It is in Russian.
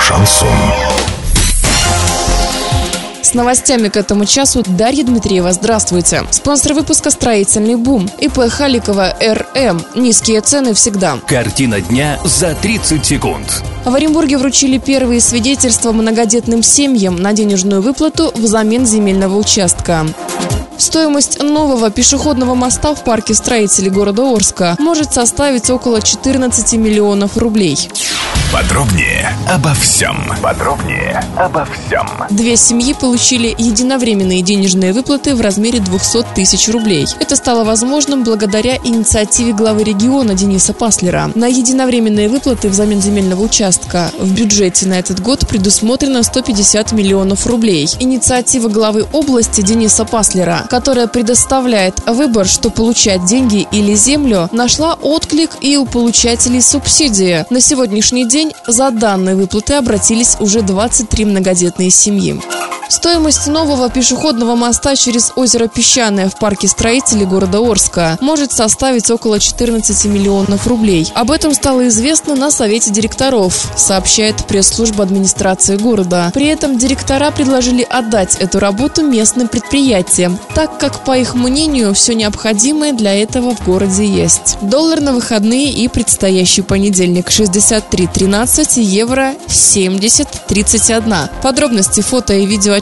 Шансон. С новостями к этому часу Дарья Дмитриева. Здравствуйте. Спонсор выпуска «Строительный бум». ИП Халикова РМ. Низкие цены всегда. Картина дня за 30 секунд. В Оренбурге вручили первые свидетельства многодетным семьям на денежную выплату взамен земельного участка. Стоимость нового пешеходного моста в парке строителей города Орска может составить около 14 миллионов рублей. Подробнее обо всем. Подробнее обо всем. Две семьи получили единовременные денежные выплаты в размере 200 тысяч рублей. Это стало возможным благодаря инициативе главы региона Дениса Паслера. На единовременные выплаты взамен земельного участка в бюджете на этот год предусмотрено 150 миллионов рублей. Инициатива главы области Дениса Паслера, которая предоставляет выбор, что получать деньги или землю, нашла отклик и у получателей субсидии. На сегодняшний день день за данные выплаты обратились уже 23 многодетные семьи. Стоимость нового пешеходного моста через озеро Песчаное в парке строителей города Орска может составить около 14 миллионов рублей. Об этом стало известно на Совете директоров, сообщает пресс-служба администрации города. При этом директора предложили отдать эту работу местным предприятиям, так как, по их мнению, все необходимое для этого в городе есть. Доллар на выходные и предстоящий понедельник 63.13, евро 70.31. Подробности фото и видео